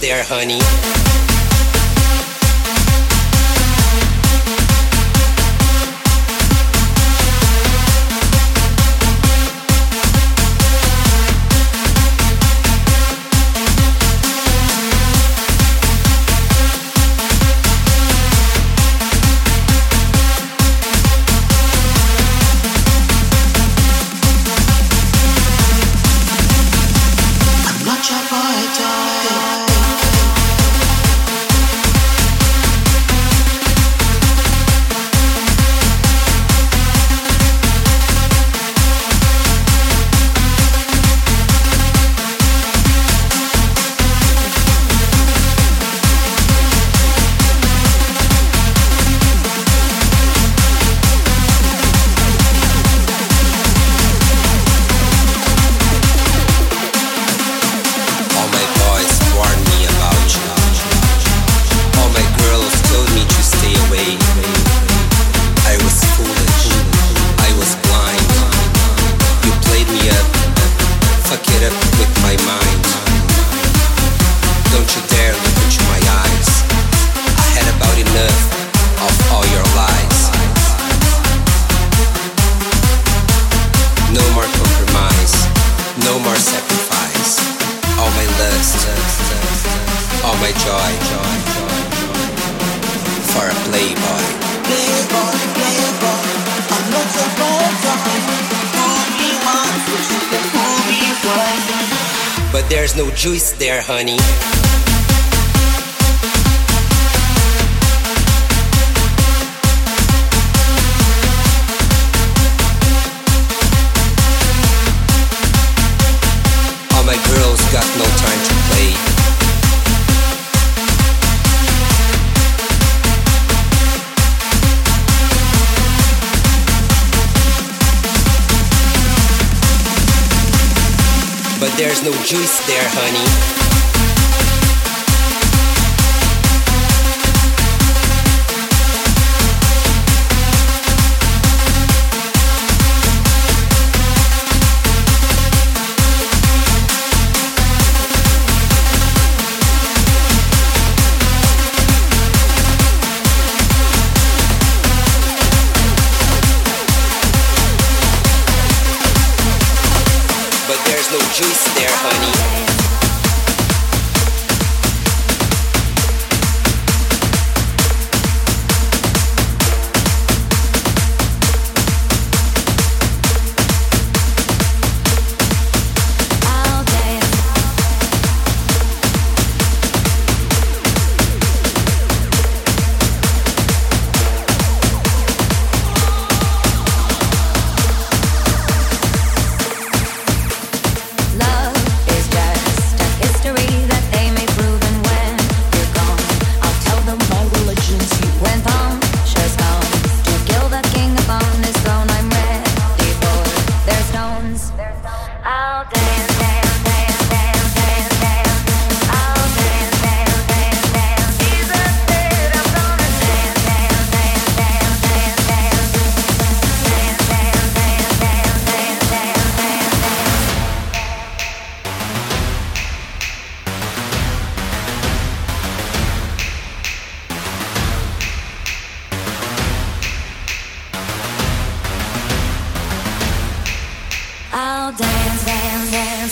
there, honey. but there's no juice there, honey.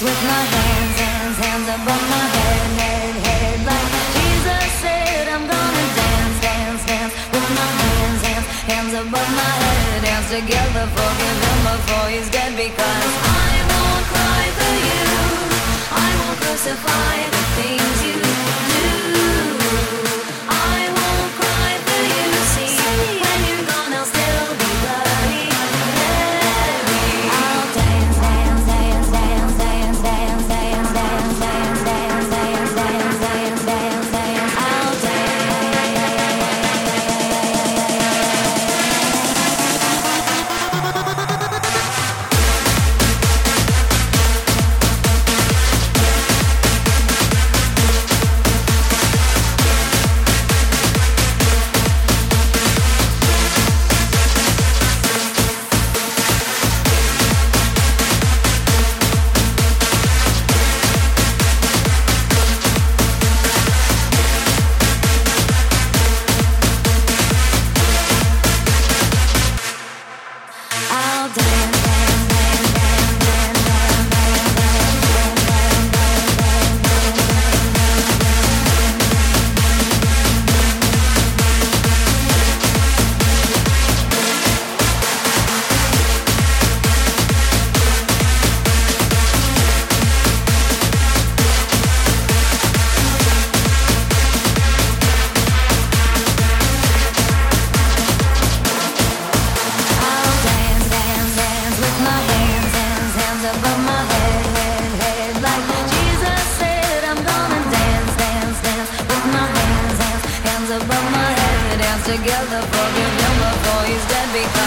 with my hands, hands, hands above my head, head, head. Like Jesus said, I'm gonna dance, dance, dance with my hands, hands, hands above my head. Together, forgive him before he's dead, because I won't cry for you, I won't crucify the. together. Forgive him before he's dead because.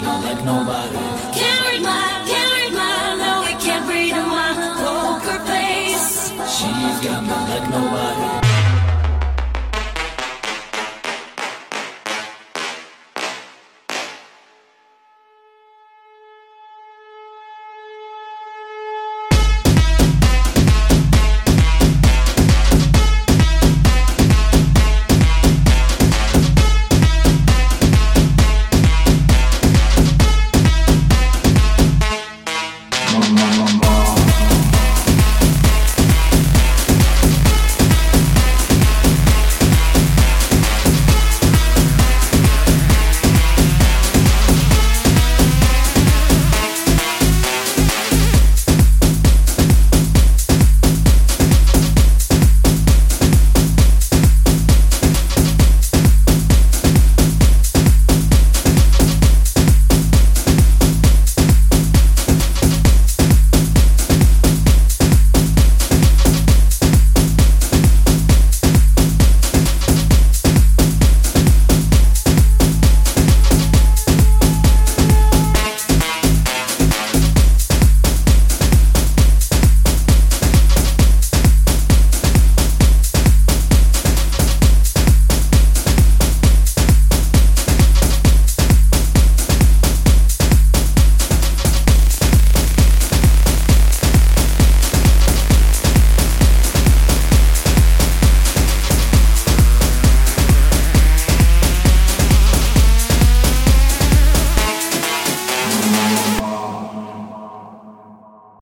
Got me like nobody. Can't read my, can't read my, no, we can't read my poker face. She's got me like nobody.